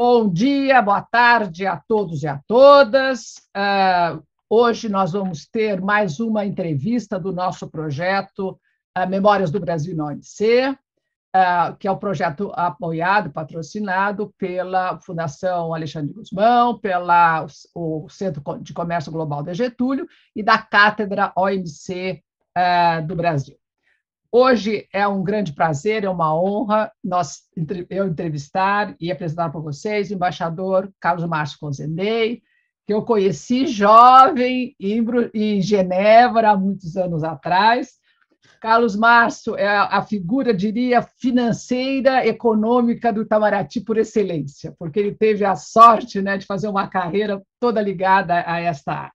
Bom dia, boa tarde a todos e a todas. Uh, hoje nós vamos ter mais uma entrevista do nosso projeto uh, Memórias do Brasil na OMC, uh, que é o um projeto apoiado, patrocinado pela Fundação Alexandre Guzmão, pela o Centro de Comércio Global de Getúlio e da Cátedra OMC do Brasil. Hoje é um grande prazer, é uma honra nós, eu entrevistar e apresentar para vocês o embaixador Carlos Márcio Conzendei, que eu conheci jovem em Genebra há muitos anos atrás. Carlos Márcio é a figura, diria, financeira, econômica do Itamaraty por excelência, porque ele teve a sorte né, de fazer uma carreira toda ligada a esta área.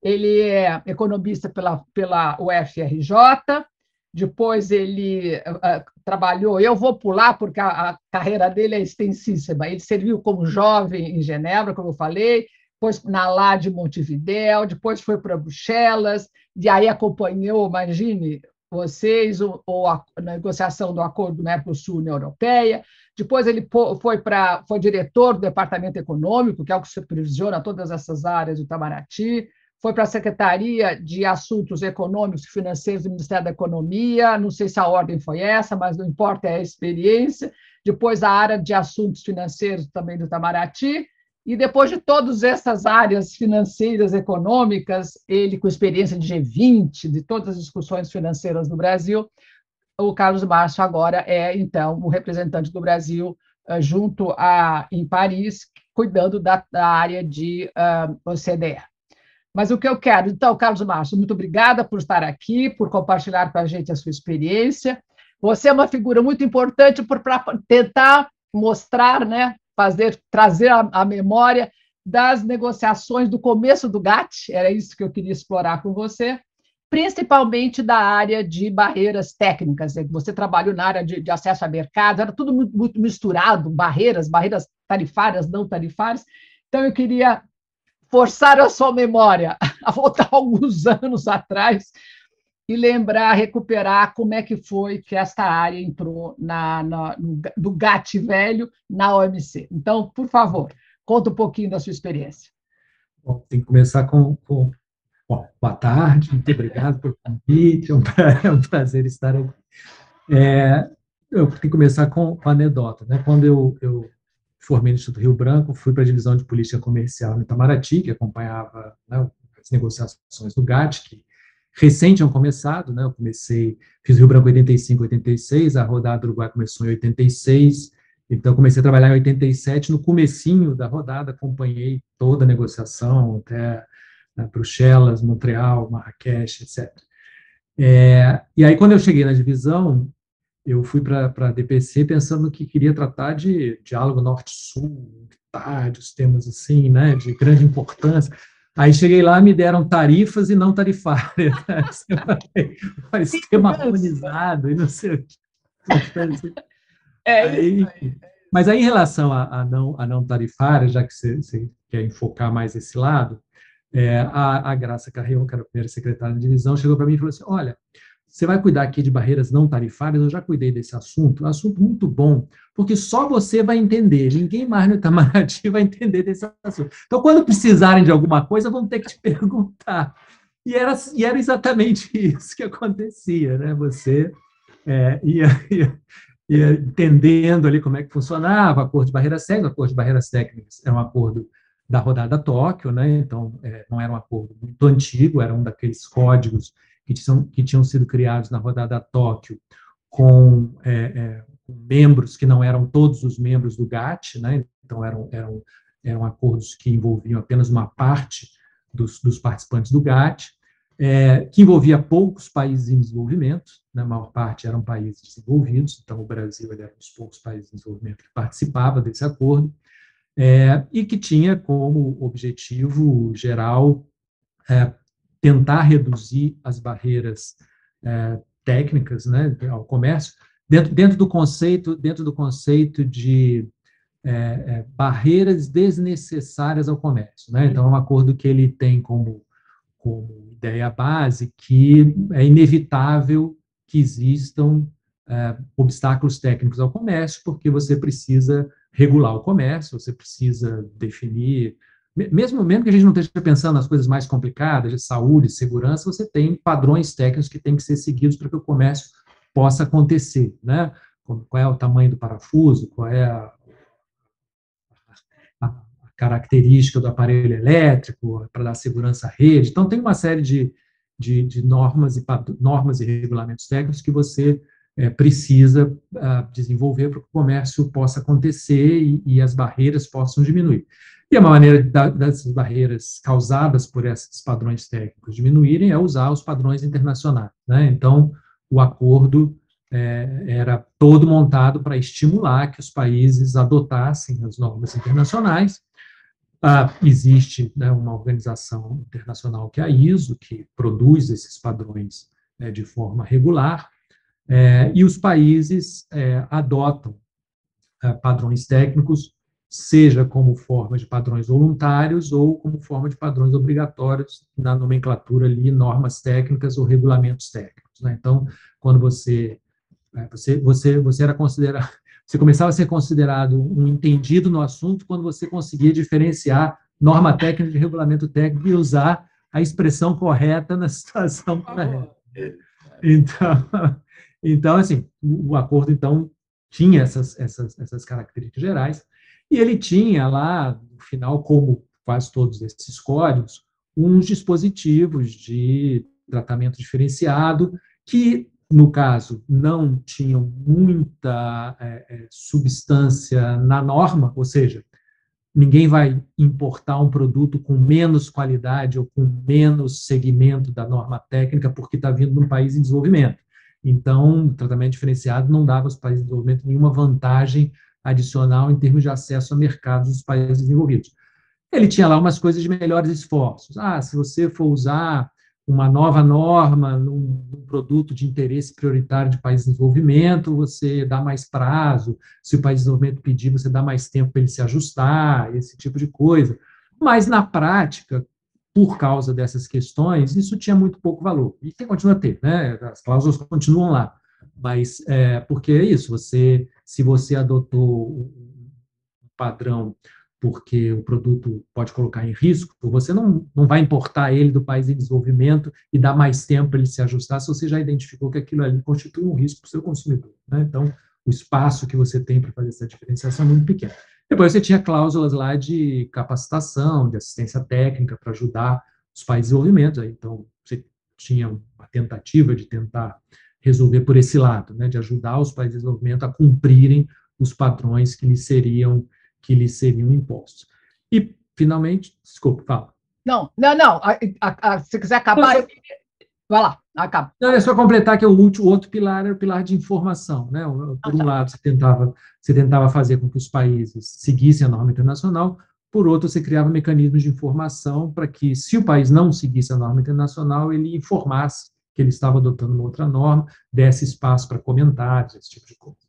Ele é economista pela, pela UFRJ, depois ele uh, trabalhou, eu vou pular porque a, a, carreira dele é extensíssima. Ele serviu como jovem em Genebra, como eu falei, depois na lá de Montevidéu, depois foi para Bruxelas, e aí acompanhou, imagine vocês, o, o, a negociação do acordo Mercosul-União Europeia. Depois ele foi para foi diretor do Departamento Econômico, que é o que supervisiona todas essas áreas do Itamaraty foi para a Secretaria de Assuntos Econômicos e Financeiros do Ministério da Economia, não sei se a ordem foi essa, mas não importa, é a experiência. Depois, a área de Assuntos Financeiros também do Itamaraty. E depois de todas essas áreas financeiras, econômicas, ele com experiência de G20, de todas as discussões financeiras no Brasil, o Carlos Márcio agora é, então, o representante do Brasil eh, junto a, em Paris, cuidando da, da área de uh, eh, OCDE. Mas o que eu quero, então, Carlos Márcio, muito obrigada por estar aqui, por compartilhar com a gente a sua experiência. Você é uma figura muito importante para tentar mostrar, né, fazer, trazer a, a memória das negociações do começo do GATT, era isso que eu queria explorar com você, principalmente da área de barreiras técnicas. Né, você trabalhou na área de, de acesso a mercado, era tudo muito, muito misturado, barreiras, barreiras tarifárias, não tarifárias. Então, eu queria forçar a sua memória a voltar alguns anos atrás e lembrar, recuperar como é que foi que esta área entrou na, na, no, do GAT velho na OMC. Então, por favor, conta um pouquinho da sua experiência. Bom, tem que começar com, com bom, boa tarde, muito obrigado pelo convite, é um, é um prazer estar aqui. É, eu tenho que começar com, com a anedota. Né? Quando eu, eu formei no Instituto Rio Branco, fui para a divisão de política comercial no Itamaraty, que acompanhava né, as negociações do GATT, que recente tinham começado, né, eu comecei, fiz Rio Branco em 85, 86, a rodada do Uruguai começou em 86, então comecei a trabalhar em 87, no comecinho da rodada acompanhei toda a negociação, até né, Bruxelas, Montreal, Marrakech, etc. É, e aí, quando eu cheguei na divisão, eu fui para a DPC pensando que queria tratar de diálogo norte-sul, tardes, temas assim, né, de grande importância. Aí cheguei lá, me deram tarifas e não tarifárias. Né? Sistema harmonizado e não sei o que. É aí, mas aí, em relação a, a, não, a não tarifária, já que você, você quer enfocar mais esse lado, é, a, a Graça Carreon, que era a primeira secretária de divisão, chegou para mim e falou assim: olha, você vai cuidar aqui de barreiras não tarifárias, eu já cuidei desse assunto, um assunto muito bom, porque só você vai entender, ninguém mais no Itamaraty vai entender desse assunto. Então, quando precisarem de alguma coisa, vão ter que te perguntar. E era, e era exatamente isso que acontecia, né? Você é, ia, ia, ia, entendendo ali como é que funcionava, acordo de barreiras técnicas, acordo de barreiras técnicas é um acordo da rodada Tóquio, né? Então, é, não era um acordo muito antigo, era um daqueles códigos que tinham, que tinham sido criados na rodada Tóquio com, é, é, membros que não eram todos os membros do GATT, né? então eram, eram, eram acordos que envolviam apenas uma parte dos, dos participantes do GATT, é, que envolvia poucos países em desenvolvimento, né? a maior parte eram países desenvolvidos, então o Brasil era um dos poucos países em desenvolvimento que participava desse acordo, é, e que tinha como objetivo geral é, tentar reduzir as barreiras é, técnicas né, ao comércio, dentro, dentro do conceito dentro do conceito de é, é, barreiras desnecessárias ao comércio. Né? Então, é um acordo que ele tem como, como ideia base que é inevitável que existam é, obstáculos técnicos ao comércio, porque você precisa regular o comércio, você precisa definir, mesmo, mesmo que a gente não esteja pensando nas coisas mais complicadas, de saúde, segurança, você tem padrões técnicos que têm que ser seguidos para que o comércio possa acontecer, né? Qual é o tamanho do parafuso, qual é a, a, a característica do aparelho elétrico para dar segurança à rede. Então, tem uma série de, de, de normas, e, normas e regulamentos técnicos que você é, precisa uh, desenvolver para que o comércio possa acontecer e, e, as barreiras possam diminuir. E a maneira dessas barreiras causadas por esses padrões técnicos diminuírem é usar os padrões internacionais. Né? Então, o acordo é, era todo montado para estimular que os países adotassem as normas internacionais. Ah, existe né, uma organização internacional que é a ISO, que produz esses padrões né, de forma regular, é, e os países é, adotam é, padrões técnicos, seja como forma de padrões voluntários ou como forma de padrões obrigatórios na nomenclatura ali, normas técnicas ou regulamentos técnicos. Né? Então, quando você, é, você, você, você era considerado, você começava a ser considerado um entendido no assunto quando você conseguia diferenciar norma técnica de regulamento técnico e usar a expressão correta na situação correta. Então, então, assim, o, acordo, então, tinha essas, essas, essas características gerais, e ele tinha lá, no final, como quase todos esses códigos, uns dispositivos de tratamento diferenciado que, no caso, não tinham muita é, é substância na norma, ou seja, ninguém vai importar um produto com menos qualidade ou com menos segmento da norma técnica porque está vindo de um país em desenvolvimento. Então, tratamento diferenciado não dava aos países de desenvolvimento nenhuma vantagem adicional em termos de acesso a mercados dos países desenvolvidos. Ele tinha lá umas coisas de melhores esforços. Ah, se você for usar uma nova norma num, produto de interesse prioritário de país de desenvolvimento, você dá mais prazo. Se o país de desenvolvimento pedir, você dá mais tempo para ele se ajustar, esse tipo de coisa. Mas, na prática, por causa dessas questões, isso tinha muito pouco valor. E tem, continua a ter, né? As cláusulas continuam lá. Mas, é, porque é isso, você, se você adotou um padrão porque o produto pode colocar em risco, você não, não vai importar ele do país em desenvolvimento e dar mais tempo para ele se ajustar se você já identificou que aquilo ali constitui um risco para o seu consumidor. Né? Então, o espaço que você tem para fazer essa diferenciação é muito pequeno. Depois você tinha cláusulas lá de capacitação, de assistência técnica para ajudar os países de desenvolvimento. Então, você tinha uma tentativa de tentar resolver por esse lado, né, de ajudar os países de desenvolvimento a cumprirem os padrões que lhes seriam que lhes seriam impostos. E finalmente, desculpe, fala. Não, não, não. A, a, a, se quiser acabar, eu, Vai lá, acaba. Não, é só completar que o, último, o outro pilar era o pilar de informação. Né? Por ah, um tá. lado, você tentava, você tentava fazer com que os países seguissem a norma internacional, por outro, você criava mecanismos de informação para que, se o país não seguisse a norma internacional, ele informasse que ele estava adotando uma outra norma, desse espaço para comentários, esse tipo de coisa.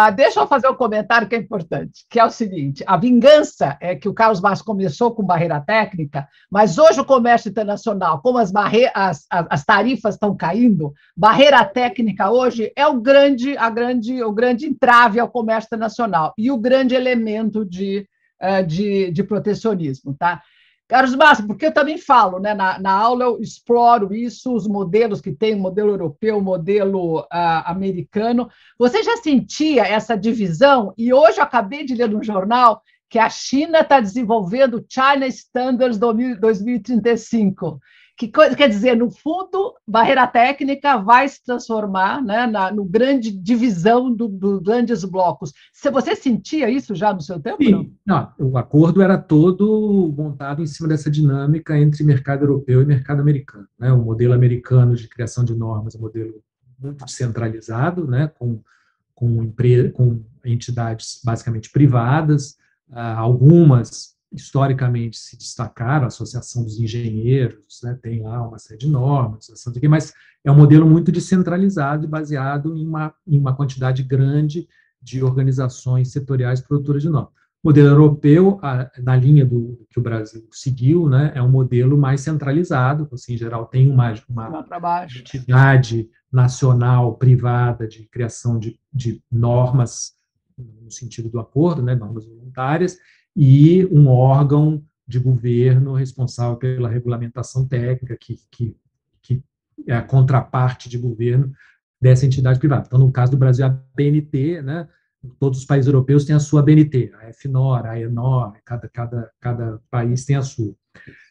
Ah, deixa eu fazer um comentário que é importante, que é o seguinte: a vingança é que o Carlos Márcio começou com barreira técnica, mas hoje o comércio internacional, como as, as, as, as tarifas estão caindo, barreira técnica hoje é o grande, a grande, o grande entrave ao comércio internacional e o grande elemento de, uh, de, de protecionismo. Tá? Carlos Massa, porque eu também falo, né, na, na, aula eu exploro isso, os modelos que tem, modelo europeu, modelo uh, americano. Você já sentia essa divisão? E hoje eu acabei de ler no jornal que a China está desenvolvendo China Standards 2035 que quer dizer, no fundo, barreira técnica vai se transformar né, na no grande divisão dos do grandes blocos. Se você sentia isso já no seu tempo? Sim. Não? não, o acordo era todo montado em cima dessa dinâmica entre mercado europeu e mercado americano. Né? O modelo americano de criação de normas é um modelo muito descentralizado, né? com, com, empre... com entidades basicamente privadas, ah, algumas historicamente se destacaram, a Associação dos Engenheiros, né, tem lá uma série de normas, mas é um modelo muito descentralizado e baseado em uma, em uma quantidade grande de organizações setoriais produtoras de normas. O modelo europeu, a, na linha do que o Brasil seguiu, né, é um modelo mais centralizado, assim, em geral tem uma, uma entidade nacional, privada, de criação de, de normas no sentido do acordo, né, normas voluntárias, e um órgão de governo responsável pela regulamentação técnica, que, que, que é a contraparte de governo dessa entidade privada. Então, no caso do Brasil, a BNT, né, todos os países europeus têm a sua BNT, a FNOR, a ENOR, cada, cada, cada país tem a sua.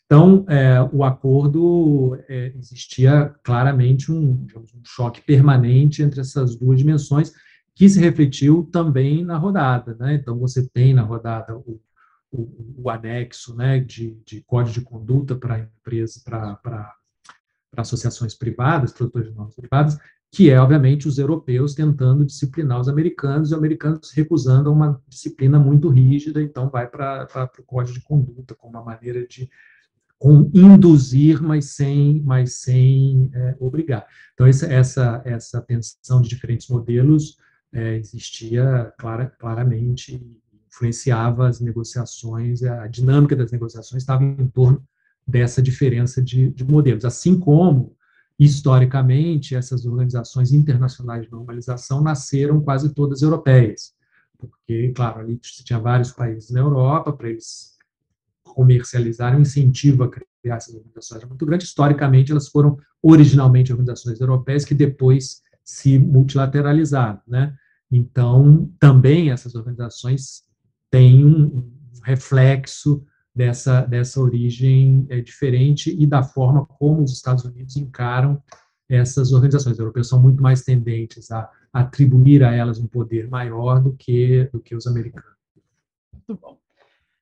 Então, é, o acordo é, existia claramente um, um choque permanente entre essas duas dimensões, que se refletiu também na rodada. Né? Então, você tem na rodada o, o, o anexo né, de, de, código de conduta para empresas, para associações privadas, produtores de normas privadas, que é, obviamente, os europeus tentando disciplinar os americanos e os americanos recusando uma disciplina muito rígida, então vai para o código de conduta como uma maneira de com induzir, mas sem, mas sem é, obrigar. Então, essa, essa, essa tensão de diferentes modelos é, existia clara, claramente, influenciava as negociações, a dinâmica das negociações estava em torno dessa diferença de, de modelos, assim como historicamente essas organizações internacionais de normalização nasceram quase todas europeias, porque, claro, ali tinha vários países na Europa, para eles comercializarem, um incentivo a criar essas organizações muito grande. Historicamente, elas foram originalmente organizações europeias que depois se multilateralizaram, né? Então, também essas organizações têm um reflexo dessa, dessa origem é, diferente e da forma como os Estados Unidos encaram essas organizações. europeias são muito mais tendentes a atribuir a elas um poder maior do que, do que os americanos. Muito bom.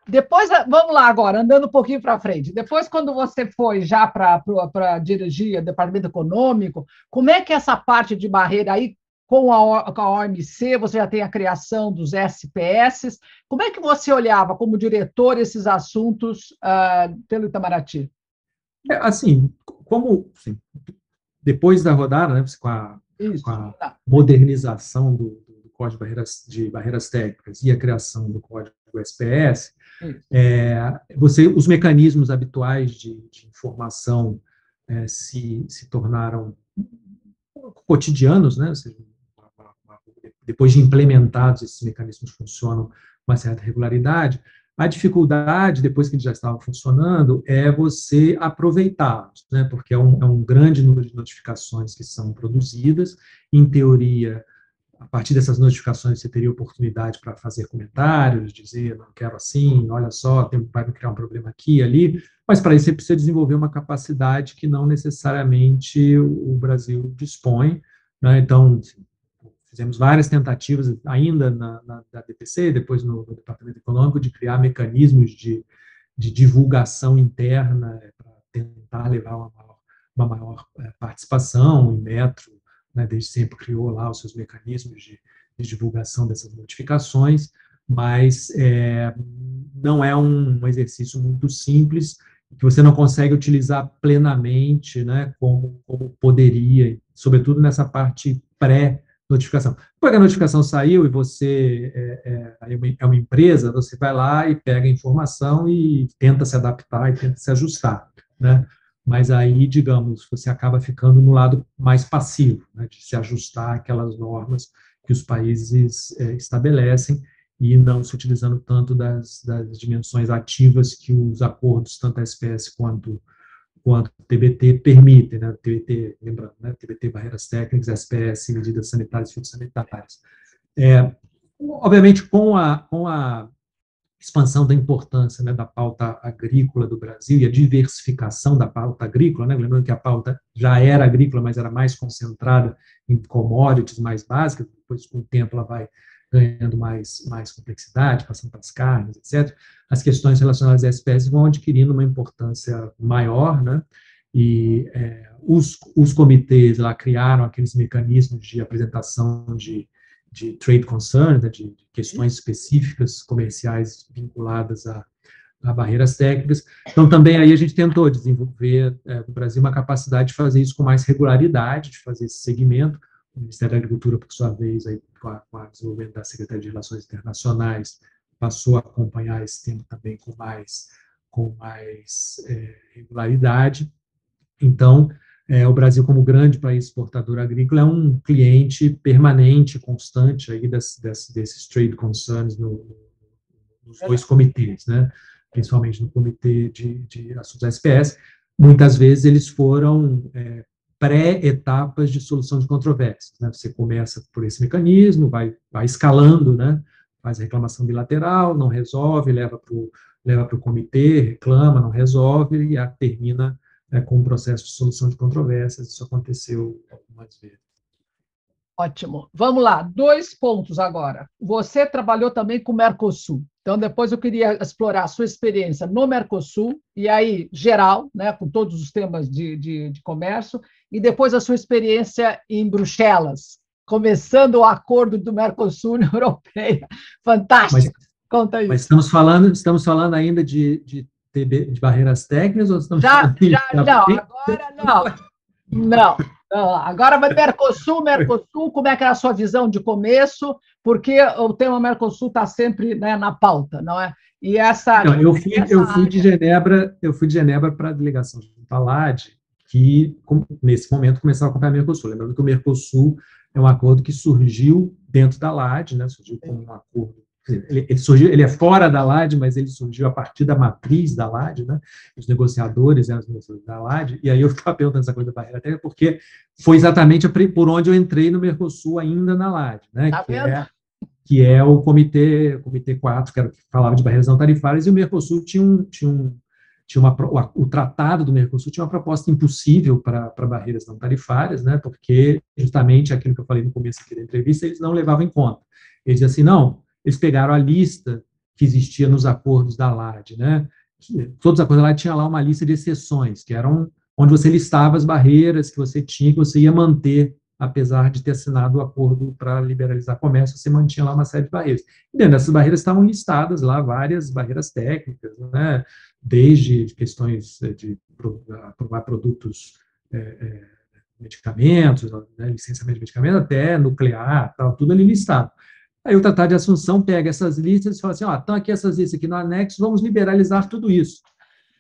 Depois, vamos lá agora, andando um pouquinho para frente. Depois, quando você foi já para dirigir o departamento econômico, como é que essa parte de barreira aí, com a, com a OMC, você já tem a criação dos SPS, como é que você olhava como diretor esses assuntos uh, pelo Itamaraty? É, assim, como assim, depois da rodada, né, com a, com a tá. modernização do, do Código de Barreiras, de Barreiras Técnicas e a criação do Código do SPS, é, você, os mecanismos habituais de, de informação é, se, se tornaram cotidianos, né? Seja, depois de implementados, esses mecanismos funcionam com uma certa regularidade. A dificuldade, depois que eles já estavam funcionando, é você aproveitá-los, né? porque é um, é um grande número de notificações que são produzidas. Em teoria, a partir dessas notificações você teria oportunidade para fazer comentários, dizer, não quero assim, olha só, tem, vai me criar um problema aqui ali, mas para isso você precisa desenvolver uma capacidade que não necessariamente o Brasil dispõe, né? então, fizemos várias tentativas ainda na, na, na DPC, depois no, no, Departamento Econômico, de criar mecanismos de, de divulgação interna para tentar levar uma maior, uma maior eh, participação. Em metro, né, desde sempre criou lá os seus mecanismos de, de divulgação dessas notificações, mas é, não é um, exercício muito simples, que você não consegue utilizar plenamente, né, como, como poderia, sobretudo nessa parte pré-notificação. Depois que a notificação saiu e você é, é, é, uma empresa, você vai lá e pega a informação e tenta se adaptar e tenta se ajustar, né? mas aí, digamos, você acaba ficando no lado mais passivo, né, de se ajustar àquelas normas que os países é, estabelecem e não se utilizando tanto das, das, dimensões ativas que os acordos, tanto a SPS quanto quanto o TBT permitem, né, TBT, lembrando, né, TBT barreiras técnicas, SPS medidas sanitárias e fitossanitárias. É, obviamente, com a, com a expansão da importância né, da pauta agrícola do Brasil e a diversificação da pauta agrícola, né, lembrando que a pauta já era agrícola, mas era mais concentrada em commodities mais básicas, depois com o tempo ela vai ganhando mais, mais complexidade, passando para as carnes, etc., as questões relacionadas à espécie vão adquirindo uma importância maior, né, e é, os, os comitês lá criaram aqueles mecanismos de apresentação de de trade concern, né, de, questões específicas comerciais vinculadas a, a, barreiras técnicas. Então, também aí a gente tentou desenvolver é, no Brasil uma capacidade de fazer isso com mais regularidade, de fazer esse segmento. O Ministério da Agricultura, por sua vez, aí, com, a, com o desenvolvimento da Secretaria de Relações Internacionais, passou a acompanhar esse tema também com mais, com mais é, regularidade. Então, é, o Brasil, como grande país exportador agrícola, é um cliente permanente, constante aí das, das, desses trade concerns no, nos dois comitês, né? principalmente no comitê de, de assuntos SPS. Muitas vezes eles foram é, pré-etapas de solução de controvérsias. Né? Você começa por esse mecanismo, vai, vai escalando, né? faz reclamação bilateral, não resolve, leva para o leva o comitê, reclama, não resolve, e a, termina é, com um processo de solução de controvérsias. Isso aconteceu algumas vezes. Ótimo. Vamos lá, dois pontos agora. Você trabalhou também com o Mercosul. Então, depois eu queria explorar a sua experiência no Mercosul, e aí, geral, né, com todos os temas de, de, de comércio, e depois a sua experiência em Bruxelas, começando o acordo do Mercosul-União Europeia. Fantástico. Mas, Conta isso. Mas estamos falando, estamos falando ainda de, de, de barreiras técnicas ou estamos já, falando já, de... não, agora não. Não, não. Agora vai Mercosul, Mercosul, como é que era a sua visão de começo? Porque o tema Mercosul está sempre né, na pauta, não é? E essa. Não, eu fui, eu fui de Genebra, eu fui de Genebra para a delegação de Talade, que nesse momento começava a acompanhar o Mercosul. Lembrando que o Mercosul é um acordo que surgiu dentro da LAD, né, surgiu como um acordo ele, ele, surgiu, ele é fora da LAD, mas ele surgiu a partir da matriz da LAD, né? Os negociadores eram os negociadores da LAD, e aí eu estava perguntando essa coisa da barreira técnica, porque foi exatamente por onde eu entrei no Mercosul ainda na LAD, né? Tá que, é, que é o comitê, comitê 4, que, era, que falava de barreiras não tarifárias, e o Mercosul tinha um, tinha um tinha uma, o tratado do Mercosul tinha uma proposta impossível para barreiras não tarifárias, né, porque justamente aquilo que eu falei no começo aqui da entrevista, eles não levavam em conta. Eles diziam assim, não, eles pegaram a lista que existia nos acordos da LAD, né, todos os acordos da LAD tinha lá uma lista de exceções, que eram onde você listava as barreiras que você tinha, que você ia manter, apesar de ter assinado o acordo para liberalizar comércio, você mantinha lá uma série de barreiras. E dentro dessas barreiras estavam listadas lá várias barreiras técnicas, né, desde questões eh, de aprovar produtos, é, é, medicamentos, né, licenciamento de medicamentos, até nuclear, tal, tudo ali listado. Aí o Tratado de Assunção pega essas listas e fala assim, ó, estão aqui essas listas aqui no anexo, vamos liberalizar tudo isso.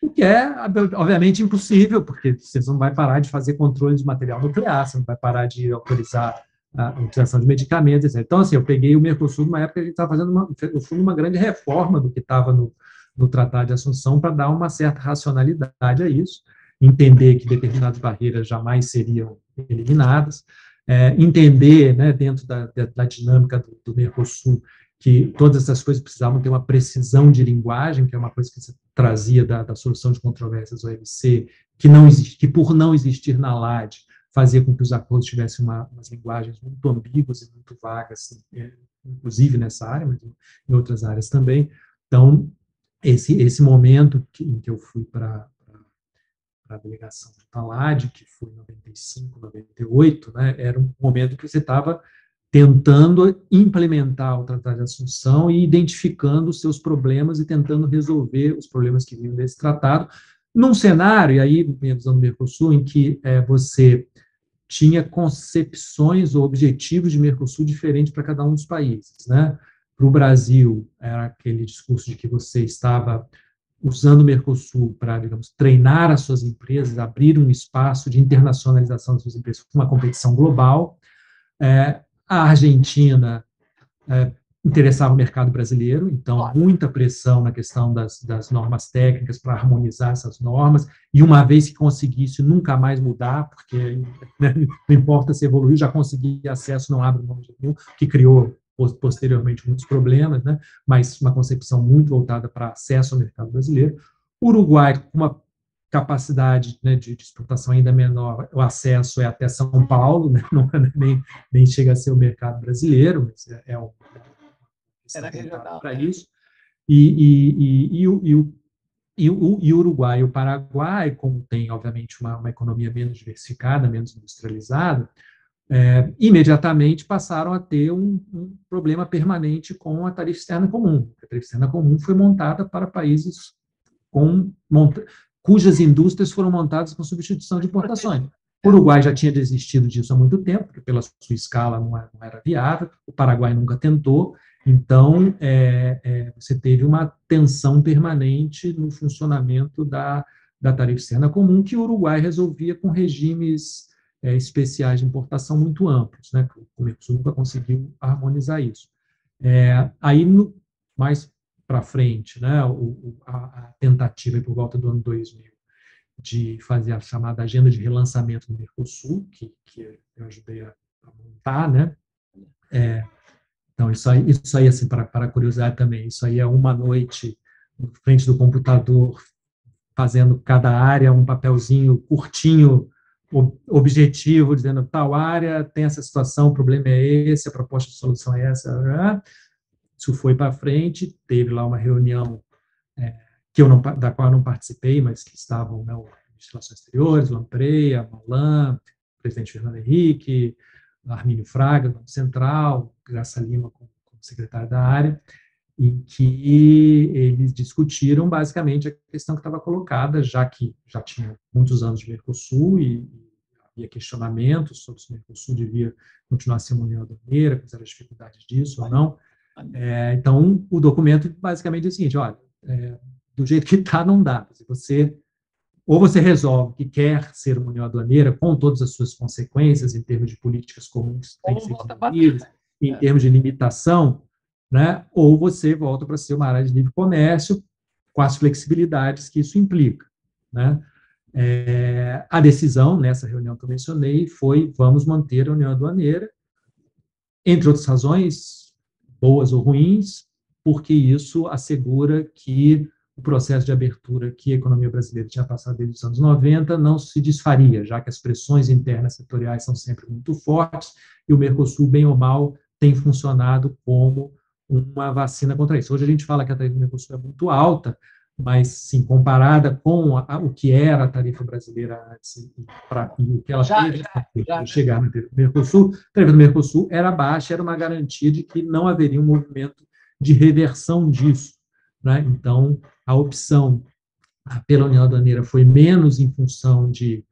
O que é, obviamente, impossível, porque você não vai parar de fazer controle de material nuclear, você não vai parar de autorizar a utilização de medicamentos, etc. Então, assim, eu peguei o Mercosul numa época que a gente estava fazendo uma, uma grande reforma do que estava no, no Tratado de Assunção para dar uma certa racionalidade a isso, entender que determinadas barreiras jamais seriam eliminadas, é, entender, né, dentro da, da dinâmica do, do, Mercosul, que todas essas coisas precisavam ter uma precisão de linguagem, que é uma coisa que se trazia da, da solução de controvérsias OMC, que, não existe, que por não existir na LAD, fazia com que os acordos tivessem uma, umas linguagens muito ambíguas e muito vagas, é, inclusive nessa área, mas em outras áreas também. Então, esse, esse momento que, em que eu fui para a delegação de Talad, que foi em 95, 98, né, era um momento que você estava tentando implementar o Tratado de Assunção e identificando os seus problemas e tentando resolver os problemas que vinham desse tratado, num cenário, e aí, visão do Mercosul, em que é, você tinha concepções ou objetivos de Mercosul diferentes para cada um dos países, né? Para o Brasil, era aquele discurso de que você estava usando o Mercosul para, digamos, treinar as suas empresas, abrir um espaço de internacionalização das suas empresas uma competição global. É, a Argentina é, interessava o mercado brasileiro, então muita pressão na questão das, das normas técnicas para harmonizar essas normas, e uma vez que conseguisse nunca mais mudar, porque né, não importa se evoluiu, já consegui acesso, não abre mão de nenhum, que criou posteriormente muitos problemas, né, mas uma concepção muito voltada para acesso ao mercado brasileiro. Uruguai, com uma capacidade né, de, de, exportação ainda menor, o acesso é até São Paulo, né, não é nem, nem chega a ser o mercado brasileiro, mas é, é um para isso. E, e, e, e, o, e, o, e, o, e o Uruguai e o Paraguai, como tem, obviamente, uma, uma economia menos diversificada, menos industrializada, é, imediatamente passaram a ter um, um, problema permanente com a tarifa externa comum. A tarifa externa comum foi montada para países com, monta, cujas indústrias foram montadas com substituição de importações. O Uruguai já tinha desistido disso há muito tempo, porque pela sua escala não era, é, não era viável, o Paraguai nunca tentou, então é, é, você teve uma tensão permanente no funcionamento da, da tarifa externa comum, que o Uruguai resolvia com regimes é, especiais de importação muito amplos, né? O Mercosul nunca conseguiu harmonizar isso. É, aí, no, mais para frente, né, o, a, a, tentativa por volta do ano 2000 de fazer a chamada agenda de relançamento do Mercosul, que, que eu ajudei a, a montar, né? É, então, isso aí, isso aí assim, para, curiosidade também, isso aí é uma noite na frente do computador, fazendo cada área um papelzinho curtinho, objetivo, dizendo tal área tem essa situação, o problema é esse, a proposta de solução é essa. Né? Isso foi para frente, teve lá uma reunião é, que eu não, da qual eu não participei, mas que estavam né, o Relações Exteriores, Lampreia, Malan, presidente Fernando Henrique, Armínio Fraga, do Central, Graça Lima como, como secretário da área, em que eles discutiram basicamente a questão que estava colocada, já que já tinha muitos anos de Mercosul e havia questionamentos sobre se o Mercosul devia continuar sendo uma união aduaneira, quais eram as dificuldades disso ou não. É, então, o documento basicamente é o seguinte, olha, é, do jeito que está, não dá. Você ou você resolve que quer ser uma união aduaneira com todas as suas consequências em termos de políticas comuns que têm que ser em é. termos de limitação, né? ou você volta para ser uma área de livre comércio com as flexibilidades que isso implica. Né? É, a decisão nessa reunião que eu mencionei foi vamos manter a união aduaneira, entre outras razões, boas ou ruins, porque isso assegura que o processo de abertura que a economia brasileira tinha passado desde os anos 90 não se desfaria, já que as pressões internas setoriais são sempre muito fortes e o Mercosul, bem ou mal, tem funcionado como uma vacina contra isso. Hoje a gente fala que a tarifa do Mercosul é muito alta, mas, sim, comparada com a, o que era a tarifa brasileira antes pra, e o que ela já, teve para chegar no Mercosul, a tarifa do Mercosul era baixa, era uma garantia de que não haveria um movimento de reversão disso. Né? Então, a opção pela União Aduaneira foi menos em função de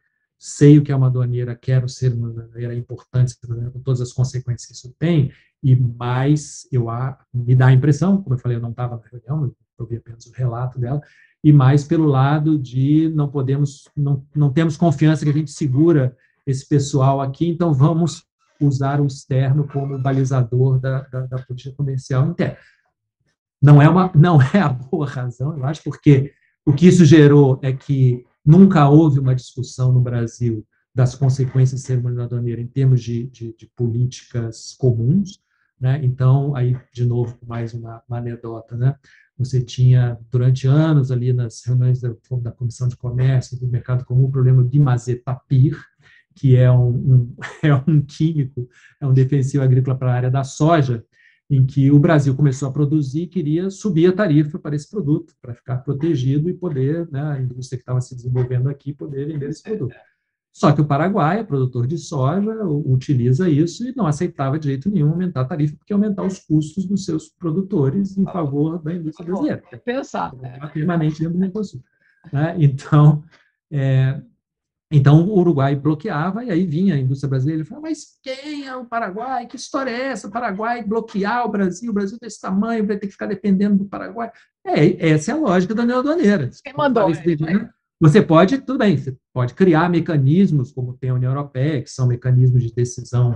sei o que é uma aduaneira, quero ser uma aduaneira, é importante com todas as consequências que isso tem, e mais eu me dá a impressão, como eu falei, eu não estava na reunião, eu vi apenas o relato dela, e mais pelo lado de não podemos, não, não temos confiança que a gente segura esse pessoal aqui, então vamos usar o externo como balizador da, da, da política comercial interna. Não é, uma, não é a boa razão, eu acho, porque o que isso gerou é que nunca houve uma discussão no Brasil das consequências de ser uma aduaneira em termos de, de, de, políticas comuns, né? Então, aí, de novo, mais uma, uma, anedota, né? Você tinha, durante anos, ali nas reuniões da, da Comissão de Comércio, do Mercado Comum, o problema de mazetapir, que é um, um, é um químico, é um defensivo agrícola para a área da soja, em que o Brasil começou a produzir e queria subir a tarifa para esse produto, para ficar protegido e poder, né, a indústria que estava se desenvolvendo aqui, poder vender esse produto. Só que o Paraguai, produtor de soja, utiliza isso e não aceitava de jeito nenhum aumentar a tarifa, porque aumentar os custos dos seus produtores em favor da indústria brasileira. É pensar. É. Permanente dentro do Mercosul. Né? Então, é, então, o Uruguai bloqueava, e aí vinha a indústria brasileira e falava, mas quem é o Paraguai? Que história é essa? O Paraguai bloquear o Brasil, o Brasil desse tamanho, vai ter que ficar dependendo do Paraguai. É, essa é a lógica da União Aduaneira. Quem mandou? É, você pode, tudo bem, você pode criar mecanismos, como tem a União Europeia, que são mecanismos de decisão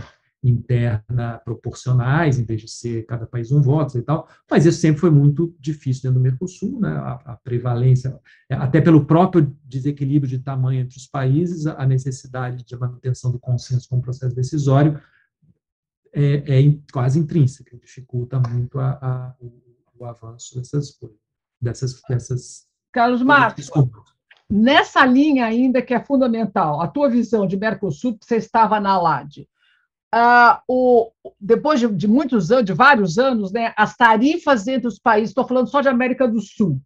interna proporcionais, em vez de ser cada país um voto e tal, mas isso sempre foi muito difícil dentro do Mercosul, né? a, a prevalência, até pelo próprio desequilíbrio de tamanho entre os países, a necessidade de manutenção do consenso com o processo decisório é, é quase intrínseca, dificulta muito a, a, o, o, avanço dessas coisas, dessas, dessas Carlos Marcos, nessa linha ainda que é fundamental, a tua visão de Mercosul, você estava na LAD, ah, o, depois de, de, muitos anos, de vários anos, né, as tarifas entre os países, estou falando só de América do Sul,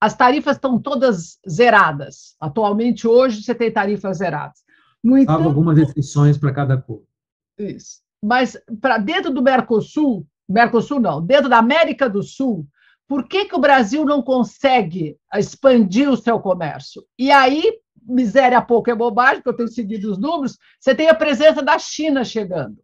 as tarifas estão todas zeradas. Atualmente, hoje, você tem tarifas zeradas. No entanto, algumas restrições para cada cor. Isso. Mas para dentro do Mercosul, Mercosul não, dentro da América do Sul, por que, que o Brasil não consegue expandir o seu comércio? E aí miséria pouco é bobagem, porque eu tenho seguido os números, você tem a presença da China chegando.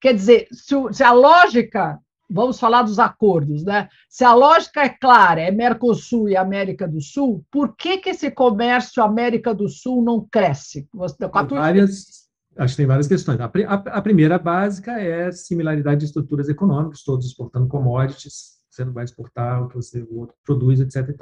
Quer dizer, se, a lógica vamos falar dos acordos, né? Se a lógica é clara, é Mercosul e América do Sul, por que, que esse comércio América do Sul não cresce? Você, várias, acho que tem várias questões. A, a, a, primeira básica é similaridade de estruturas econômicas, todos exportando commodities, você não vai exportar o que você, o outro produz, etc.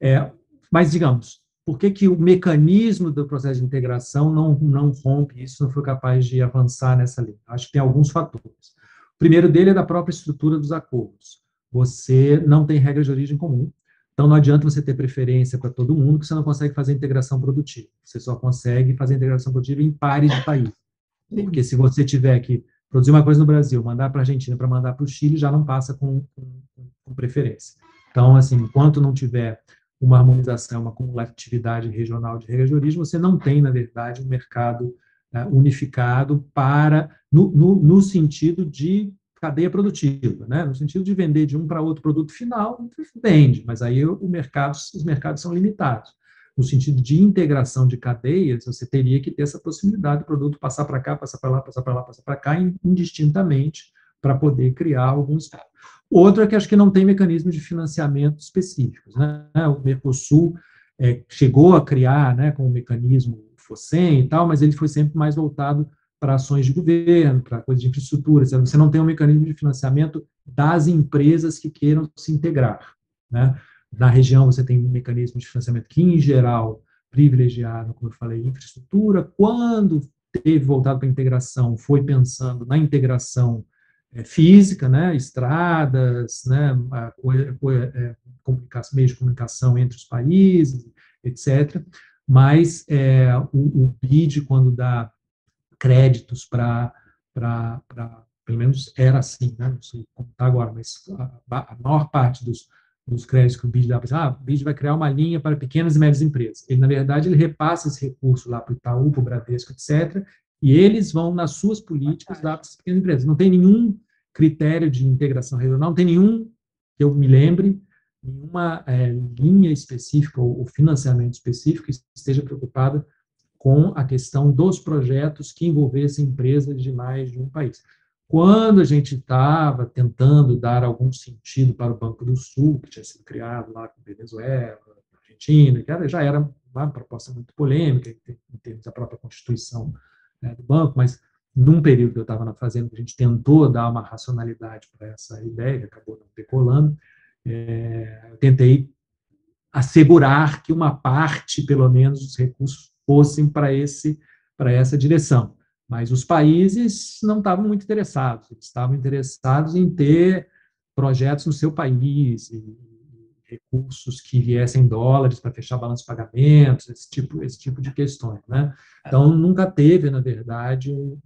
É, mas, digamos, por que, que o mecanismo do processo de integração não, não rompe isso, não foi capaz de avançar nessa linha? Acho que tem alguns fatores. O primeiro dele é da própria estrutura dos acordos. Você não tem regras de origem comum, então não adianta você ter preferência para todo mundo, que você não consegue fazer integração produtiva. Você só consegue fazer integração produtiva em pares de país. Porque se você tiver que produzir uma coisa no Brasil, mandar para a Argentina, para mandar para o Chile, já não passa com, com, com preferência. Então, assim, enquanto não tiver uma harmonização, uma cumulatividade regional de regras de origem, você não tem, na verdade, um mercado uh, unificado para, no, no, no, sentido de cadeia produtiva, né? no sentido de vender de um para outro produto final, vende, mas aí o mercado, os mercados são limitados. No sentido de integração de cadeias, você teria que ter essa possibilidade do produto passar para cá, passar para lá, passar para lá, passar para cá, indistintamente, para poder criar algum Outro é que acho que não tem mecanismos de financiamento específicos. Né? O Mercosul é, chegou a criar, né, com o mecanismo FOSEM e tal, mas ele foi sempre mais voltado para ações de governo, para coisas de infraestrutura. Você não tem um mecanismo de financiamento das empresas que queiram se integrar. Né? Na região, você tem um mecanismo de financiamento que, em geral, privilegiado, como eu falei, infraestrutura. Quando teve voltado para a integração, foi pensando na integração física, né, estradas, né, é, comunicação, meios de comunicação entre os países, etc. Mas é, o, o BID, quando dá créditos para, pelo menos era assim, né, não sei como está agora, mas a, a, maior parte dos, dos créditos que o BID dá, para ah, o BID vai criar uma linha para pequenas e médias empresas. Ele, na verdade, ele repassa esse recurso lá para o Itaú, para o Bradesco, etc., e eles vão, nas suas políticas, dar para as pequenas empresas. Não tem nenhum critério de integração regional, não tem nenhum que eu me lembre, nenhuma é, linha específica ou, ou financiamento específico que esteja preocupada com a questão dos projetos que envolvessem empresas de mais de um país. Quando a gente estava tentando dar algum sentido para o Banco do Sul, que tinha sido criado lá com Venezuela, Argentina, que já era uma proposta muito polêmica em termos da própria constituição né, do banco, mas num período que eu estava na fazenda, a gente tentou dar uma racionalidade para essa ideia, acabou não decolando, é, eu tentei assegurar que uma parte, pelo menos, dos recursos fossem para esse para essa direção. Mas os países não estavam muito interessados, eles estavam interessados em ter projetos no seu país, e recursos que viessem em dólares para fechar balanço de pagamentos, esse tipo, esse tipo de questões. Né? Então, nunca teve, na verdade, um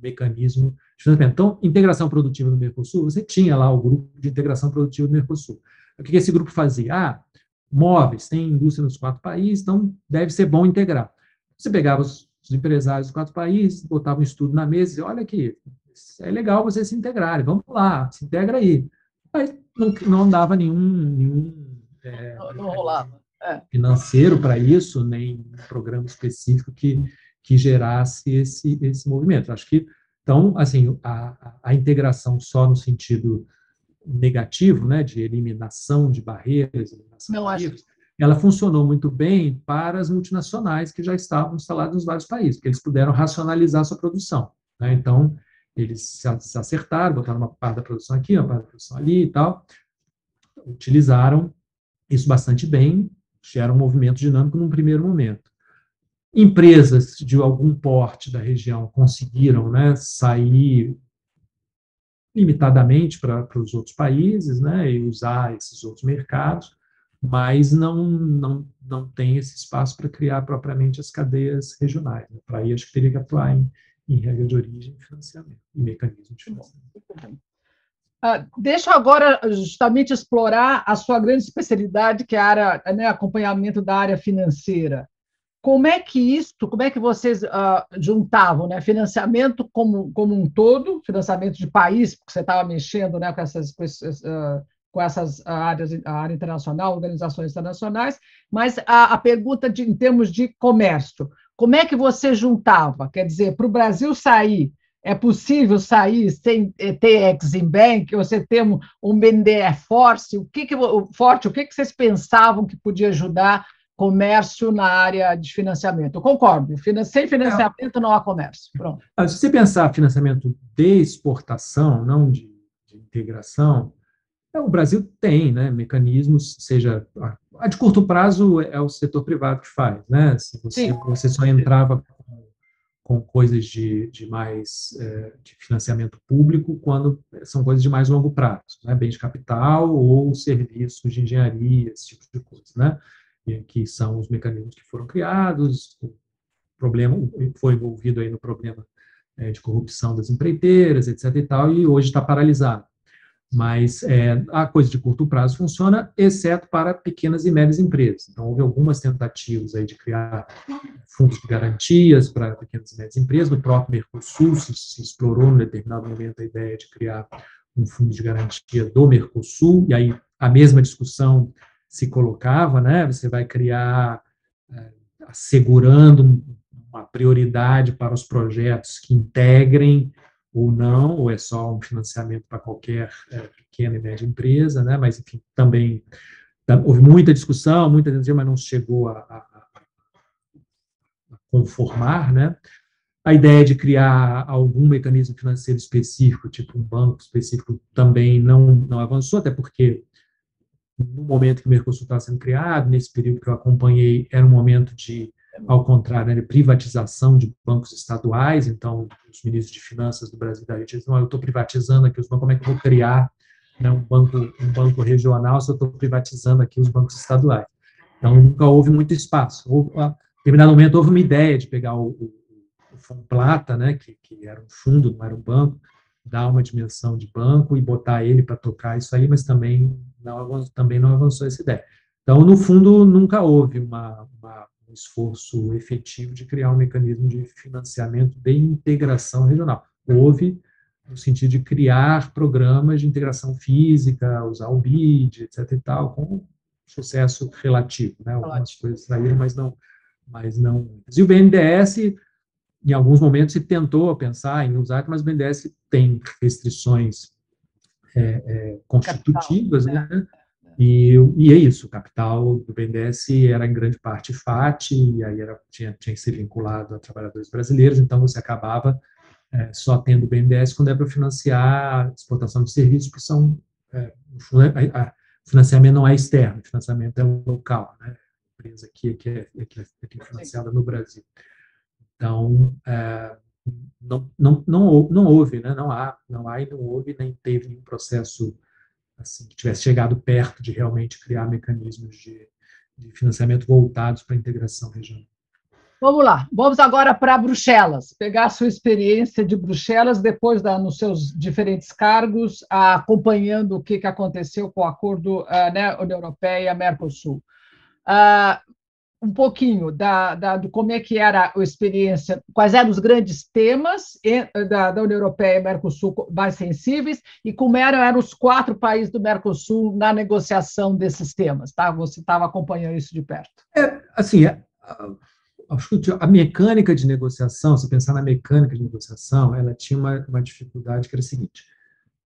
mecanismo de financiamento. Então, integração produtiva no Mercosul, você tinha lá o grupo de integração produtiva do Mercosul. O que esse grupo fazia? Ah, móveis, tem indústria nos quatro países, então deve ser bom integrar. Você pegava os, os empresários dos quatro países, botava um estudo na mesa e dizia, olha aqui, é legal vocês se integrarem, vamos lá, se integra aí. Mas não, não dava nenhum, nenhum é, não, rolava. É. financeiro para isso, nem um programa específico que, que gerasse esse, esse movimento. Acho que, então, assim, a, a integração só no sentido negativo, né, de eliminação de barreiras, eliminação não, de acho... ela funcionou muito bem para as multinacionais que já estavam instaladas nos vários países, porque eles puderam racionalizar sua produção. Né? Então, eles se acertaram, botaram uma parte da produção aqui, uma parte da produção ali e tal, utilizaram isso bastante bem, gera um movimento dinâmico num primeiro momento. Empresas de algum porte da região conseguiram né, sair limitadamente para, os outros países né, e usar esses outros mercados, mas não, não, não tem esse espaço para criar propriamente as cadeias regionais. Né? Para aí, acho que teria que atuar em, em regra de origem e financiamento, e mecanismo de financiamento. Uh, deixa agora justamente explorar a sua grande especialidade, que é a área, né, acompanhamento da área financeira. Como é que isso, como é que vocês uh, juntavam né, financiamento como, como um todo, financiamento de país, porque você estava mexendo né, com essas, com, uh, com essas áreas, a área internacional, organizações internacionais, mas a, a pergunta de, em termos de comércio, como é que você juntava? Quer dizer, para o Brasil sair É possível sair sem ter Exim Bank, você ter um, um Force? O que, que, forte, o que, que vocês pensavam que podia ajudar comércio na área de financiamento? Eu concordo, sem financiamento não há comércio. Pronto. Ah, se você pensar financiamento de exportação, não de, de integração, é, o Brasil tem né, mecanismos, seja a de curto prazo é o setor privado que faz, né? Se você, você só entrava com coisas de, de mais é, de financiamento público quando são coisas de mais longo prazo, né? bens de capital ou serviços de engenharia, esse tipo de coisa, né? E que são os mecanismos que foram criados, o problema foi envolvido aí no problema é, de corrupção das empreiteiras, etc. e tal, e hoje está paralisado mas é, a coisa de curto prazo funciona, exceto para pequenas e médias empresas. Então, houve algumas tentativas aí de criar fundos de garantias para pequenas e médias empresas. No próprio Mercosul se, se explorou, em determinado momento, a ideia de criar um fundo de garantia do Mercosul, e aí a mesma discussão se colocava, né? Você vai criar, é, assegurando uma prioridade para os projetos que integrem ou não, ou é só um financiamento para qualquer é, pequena e média empresa, né? mas, enfim, também houve muita discussão, muita discussão, mas não chegou a, a, a, conformar, né? A ideia de criar algum mecanismo financeiro específico, tipo um banco específico, também não, não avançou, até porque no momento que o Mercosul estava sendo criado, nesse período que eu acompanhei, era um momento de ao contrário, né, privatização de bancos estaduais, então os ministros de finanças do Brasil da gente dizem, eu estou privatizando aqui os bancos, como é que eu vou criar né, um, banco, um banco regional se eu estou privatizando aqui os bancos estaduais? Então, nunca houve muito espaço. Houve, a determinado momento, houve uma ideia de pegar o, o, o Fundo Plata, né, que, que era um fundo, não era um banco, dar uma dimensão de banco e botar ele para tocar isso aí, mas também não, também não avançou essa ideia. Então, no fundo, nunca houve uma, uma esforço efetivo de criar um mecanismo de financiamento de integração regional. Houve no sentido de criar programas de integração física, usar o BID, etc. e tal, com sucesso relativo, né? Algumas coisas saíram, mas não, mas não. E o BNDES, em alguns momentos, se tentou pensar em usar, mas o BNDES tem restrições é, é, constitutivas, Capital, né? né? E, e é isso, o capital do BNDES era em grande parte FAT, e aí era, tinha, tinha que ser vinculado a trabalhadores brasileiros, então você acabava é, só tendo o BNDES quando é para financiar a exportação de serviços, que são, é, o financiamento não é externo, o financiamento é local, né? A empresa aqui, aqui, é, é, é financiada no Brasil. Então, é, não, não, não, não houve, né? não há, não há e não houve, nem teve nenhum processo assim, que tivesse chegado perto de realmente criar mecanismos de, de financiamento voltados para a integração regional. Vamos lá, vamos agora para Bruxelas, pegar a sua experiência de Bruxelas depois da, nos seus diferentes cargos, acompanhando o que, que aconteceu com o acordo uh, né, União Europeia-Mercosul. Uh, um pouquinho da, da, do como é que era a experiência, quais eram os grandes temas da, da União Europeia e Mercosul mais sensíveis e como eram, eram os quatro países do Mercosul na negociação desses temas, tá? Você estava acompanhando isso de perto. É, assim, a, a, mecânica de negociação, se pensar na mecânica de negociação, ela tinha uma, uma dificuldade que era a seguinte,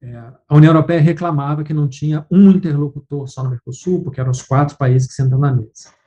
é, a União Europeia reclamava que não tinha um interlocutor só no Mercosul, porque eram os quatro países que sentam na mesa.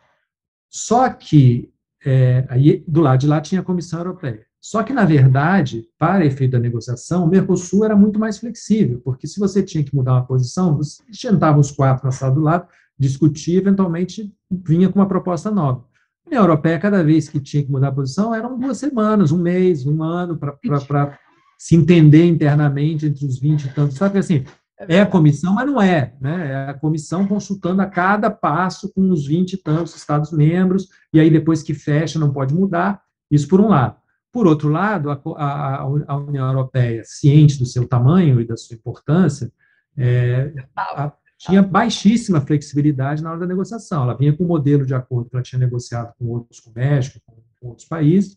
Só que, é, aí, do lado de lá tinha a Comissão Europeia. Só que, na verdade, para efeito da negociação, o Mercosul era muito mais flexível, porque se você tinha que mudar uma posição, você sentava os quatro na sala do lado, discutia, eventualmente vinha com uma proposta nova. A União Europeia, cada vez que tinha que mudar a posição, eram duas semanas, um mês, um ano, para se entender internamente entre os 20 e tantos. Sabe assim, é, é a comissão, mas não é, né? É a comissão consultando a cada passo com os 20 e tantos Estados-membros, e aí depois que fecha não pode mudar, isso por um lado. Por outro lado, a, a, a União Europeia, ciente do seu tamanho e da sua importância, é, a, tinha baixíssima flexibilidade na hora da negociação. Ela vinha com um modelo de acordo que ela tinha negociado com outros, com o México, com, com outros países,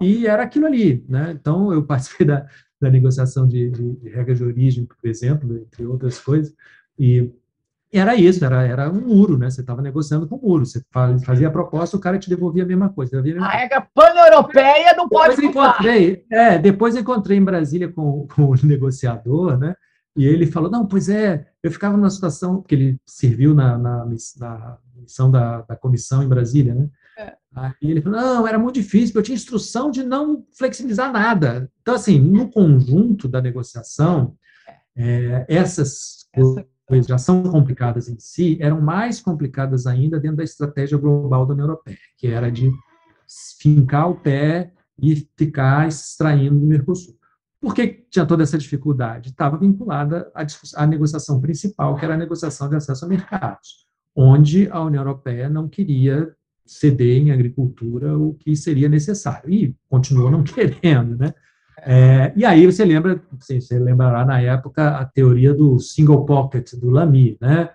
e era aquilo ali. Né? Então, eu participei da, da negociação de, de, de regras de origem, por exemplo, entre outras coisas, e era isso, era, era um muro, né? Você estava negociando com o muro. Você fazia a proposta, o cara te devolvia a mesma coisa. A, mesma a regra pan-europeia não pode depois encontrei, é, Depois encontrei em Brasília com, com o negociador, né? E ele falou, não, pois é, eu ficava numa situação, porque ele serviu na, na, na missão da, da comissão em Brasília, né? Aí ele falou, não, era muito difícil, porque eu tinha instrução de não flexibilizar nada. Então, assim, no conjunto da negociação, é, essas Essa coisas já são complicadas em si, eram mais complicadas ainda dentro da estratégia global da União Europeia, que era de fincar o pé e ficar extraindo do Mercosul. Por que tinha toda essa dificuldade? Estava vinculada à, à negociação principal, que era a negociação de acesso a mercados, onde a União Europeia não queria ceder em agricultura o que seria necessário, e continuou não querendo, né? É, e aí você lembra, você lembrará na época a teoria do single pocket do Lamy, né?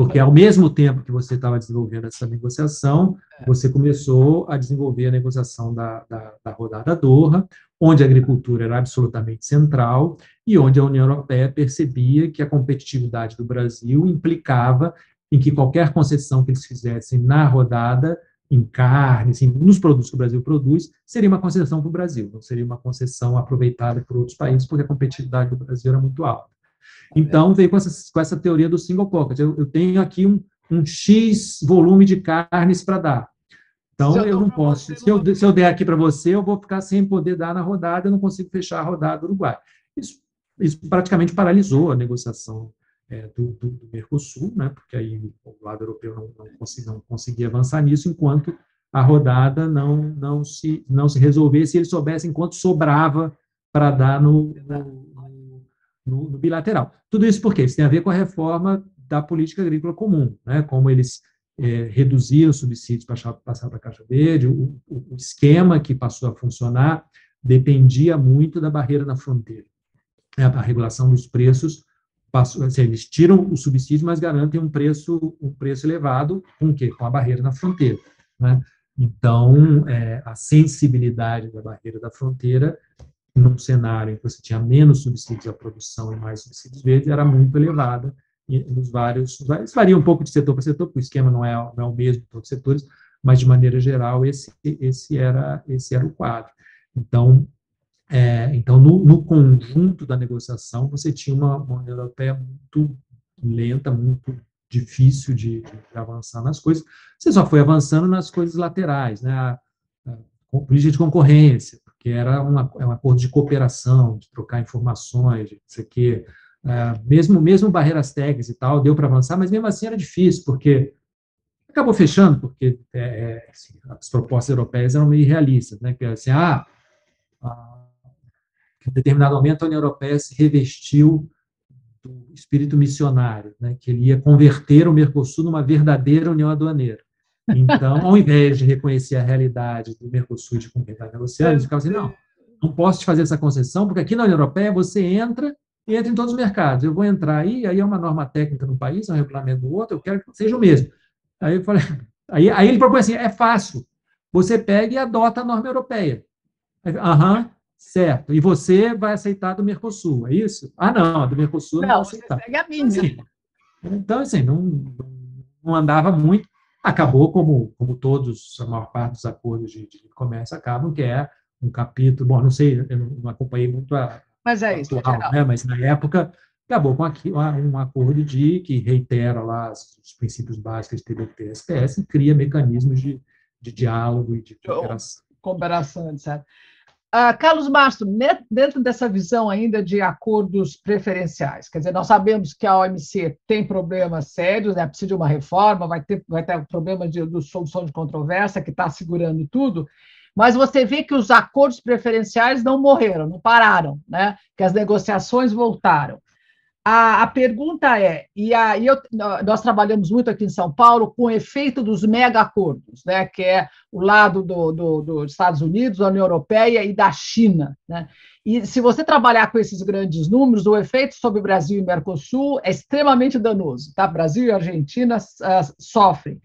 Porque ao mesmo tempo que você estava desenvolvendo essa negociação, você começou a desenvolver a negociação da, da, da, rodada Doha, onde a agricultura era absolutamente central e onde a União Europeia percebia que a competitividade do Brasil implicava em que qualquer concessão que eles fizessem na rodada em carne, assim, nos produtos que o Brasil produz, seria uma concessão para o Brasil, não seria uma concessão aproveitada por outros países, porque a competitividade do Brasil era muito alta. Então, veio com essa, com essa teoria do single pocket. Eu, eu tenho aqui um, um X volume de carnes para dar. Então, eu, eu não posso. Se eu, se eu der aqui para você, eu vou ficar sem poder dar na rodada, eu não consigo fechar a rodada do Uruguai. Isso, isso praticamente paralisou a negociação é, do, do, do, Mercosul, né, porque aí o lado europeu não, não, conseguia, não conseguia avançar nisso, enquanto a rodada não, não, se, não se resolvesse, eles soubessem quanto sobrava para dar no, no, no, no, bilateral. Tudo isso porque isso tem a ver com a reforma da política agrícola comum, né, como eles é, reduziram os subsídios para passar para a Caixa Verde, o, o, esquema que passou a funcionar dependia muito da barreira na fronteira. É, a regulação dos preços passou, assim, eles tiram o subsídio, mas garantem um preço, um preço elevado, com o quê? Com a barreira na fronteira. Né? Então, é, a sensibilidade da barreira da fronteira, num cenário em que você tinha menos subsídios à produção e mais subsídios verdes, era muito elevada nos vários, isso varia um pouco de setor para setor, porque o esquema não é, não é o mesmo em todos os setores, mas de maneira geral esse, esse, era, esse era o quadro. Então, é, então, no, no, conjunto da negociação, você tinha uma, uma União Europeia muito lenta, muito difícil de, de, avançar nas coisas. Você só foi avançando nas coisas laterais, né? A, a, a política de concorrência, porque era uma, é um acordo de cooperação, de trocar informações, de sei que, é, mesmo mesmo barreiras técnicas e tal, deu para avançar, mas mesmo assim era difícil, porque acabou fechando, porque é, é assim, as propostas europeias eram meio realistas, né? Que assim, ah, em determinado momento a União Europeia se revestiu do espírito missionário, né, que ele ia converter o Mercosul numa verdadeira união aduaneira. Então, ao invés de reconhecer a realidade do Mercosul de com quem está negociando, eles ficavam assim, não, não posso te fazer essa concessão, porque aqui na União Europeia você entra e entra em todos os mercados. Eu vou entrar aí, aí é uma norma técnica no país, é um regulamento do outro, eu quero que seja o mesmo. Aí eu falei, aí, aí ele propõe assim, é fácil, você pega e adota a norma europeia. Aham, Certo. E você vai aceitar do Mercosul, é isso? Ah, não, do Mercosul não, não aceitar. Você segue a minha. Assim, então, assim, não, não andava muito. Acabou como, como todos, a maior parte dos acordos de, de comércio acabam, que é um capítulo, bom, não sei, eu não acompanhei muito a mas é isso, atual, né? mas na época acabou com aqui, um acordo de que reitera lá os princípios básicos de TBT-SPS e cria mecanismos de, de diálogo e de cooperação. Cooperação, etc. Uh, Carlos Mastro, dentro dessa visão ainda de acordos preferenciais, quer dizer, nós sabemos que a OMC tem problemas sérios, né, precisa de uma reforma, vai ter, vai ter problema de, de solução de controvérsia que está segurando tudo, mas você vê que os acordos preferenciais não morreram, não pararam, né, que as negociações voltaram. A, a, pergunta é, e aí nós trabalhamos muito aqui em São Paulo com o efeito dos mega acordos, né, que é o lado do, do, dos Estados Unidos, da União Europeia e da China. Né? E se você trabalhar com esses grandes números, o efeito sobre Brasil e Mercosul é extremamente danoso. Tá? Brasil e Argentina uh, sofrem.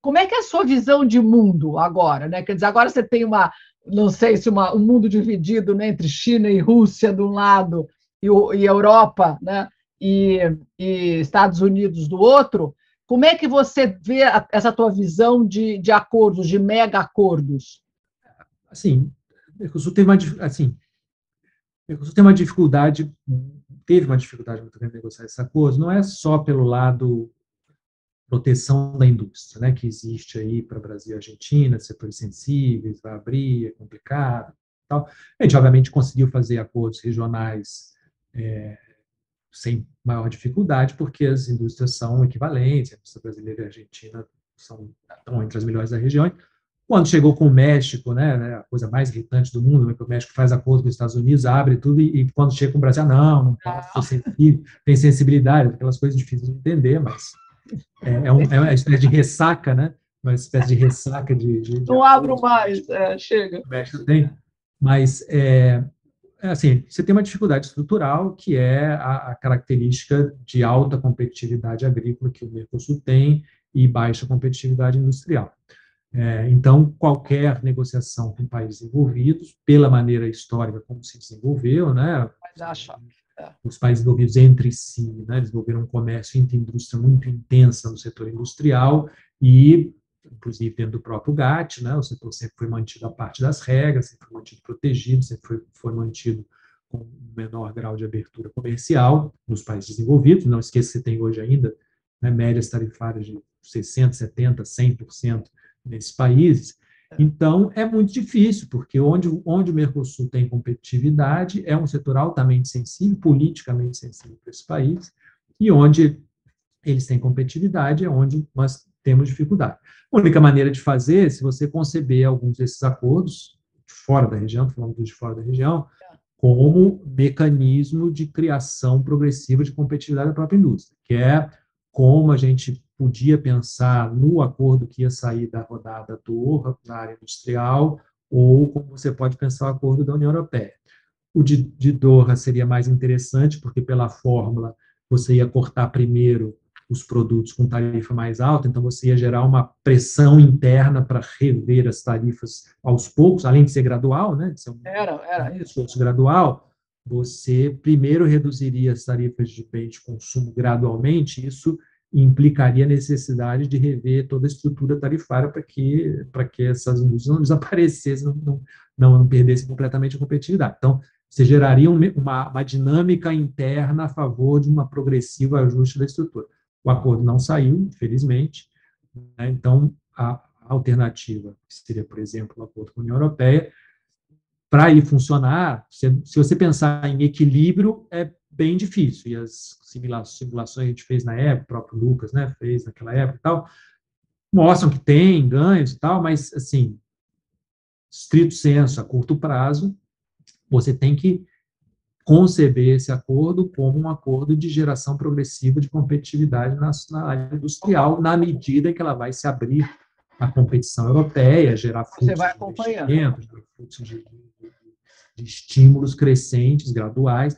Como é que é a sua visão de mundo agora? Né? Quer dizer, agora você tem uma, não sei se uma, um mundo dividido né, entre China e Rússia de um lado e, o, e Europa, né? e, e Estados Unidos do outro, como é que você vê essa tua visão de, de acordos, de mega acordos? Assim, Mercosul tem uma, assim, Mercosul tem uma dificuldade, teve uma dificuldade muito grande negociar esse acordo, não é só pelo lado proteção da indústria, né, que existe aí para Brasil e Argentina, setores sensíveis, vai abrir, é complicado, tal. A gente, obviamente, conseguiu fazer acordos regionais é, sem maior dificuldade, porque as indústrias são equivalentes, a indústria brasileira e a argentina são, estão entre as melhores da região. Quando chegou com o México, né, né a coisa mais irritante do mundo, né, que o México faz acordo com os Estados Unidos, abre tudo, e, e quando chega com o Brasil, ah, não, não pode, tem sensibilidade, aquelas coisas difíceis de entender, mas é, é, um, é uma espécie de ressaca, né? Uma espécie de ressaca de. de, de não abro mais, é, chega. O México tem. Mas, é, assim, você tem uma dificuldade estrutural, que é a, a, característica de alta competitividade agrícola que o Mercosul tem e baixa competitividade industrial. É, então, qualquer negociação com países envolvidos, pela maneira histórica como se desenvolveu, né? Acho os países envolvidos entre si, né, desenvolveram um comércio interindústria muito intensa no setor industrial e, inclusive dentro do próprio GATT, né, o setor sempre foi mantido a parte das regras, sempre foi mantido protegido, sempre foi, foi mantido com menor grau de abertura comercial nos países desenvolvidos. Não esqueça que tem hoje ainda né, médias tarifárias de 60%, 70%, 100% nesses países. Então, é muito difícil, porque onde, onde o Mercosul tem competitividade, é um setor altamente sensível, politicamente sensível para esse país, e onde eles têm competitividade é onde temos dificuldade. A única maneira de fazer, se você conceber alguns desses acordos, fora da região, falando de fora da região, como mecanismo de criação progressiva de competitividade da própria indústria, que é como a gente podia pensar no acordo que ia sair da rodada Doha na área industrial, ou como você pode pensar o acordo da União Europeia. O de, de Doha seria mais interessante, porque pela fórmula você ia cortar primeiro os produtos com tarifa mais alta, então você ia gerar uma pressão interna para rever as tarifas aos poucos, além de ser gradual, né? De ser um era, era isso. gradual, você primeiro reduziria as tarifas de bens de consumo gradualmente, isso implicaria a necessidade de rever toda a estrutura tarifária para que, para que essas indústrias não desaparecessem, não, não, não, não perdessem completamente a competitividade. Então, você geraria uma, uma dinâmica interna a favor de uma progressiva ajuste da estrutura. O acordo não saiu, infelizmente, né? então a alternativa, seria, por exemplo, o acordo com a União Europeia, para ele funcionar, se, se você pensar em equilíbrio, é bem difícil. E as simulações que a gente fez na época, o próprio Lucas né, fez naquela época e tal, mostram que tem ganhos e tal, mas, assim, estrito senso, a curto prazo, você tem que conceber esse acordo como um acordo de geração progressiva de competitividade na, na área industrial, na medida em que ela vai se abrir à competição europeia, gerar fluxos de fluxos de, de estímulos crescentes, graduais.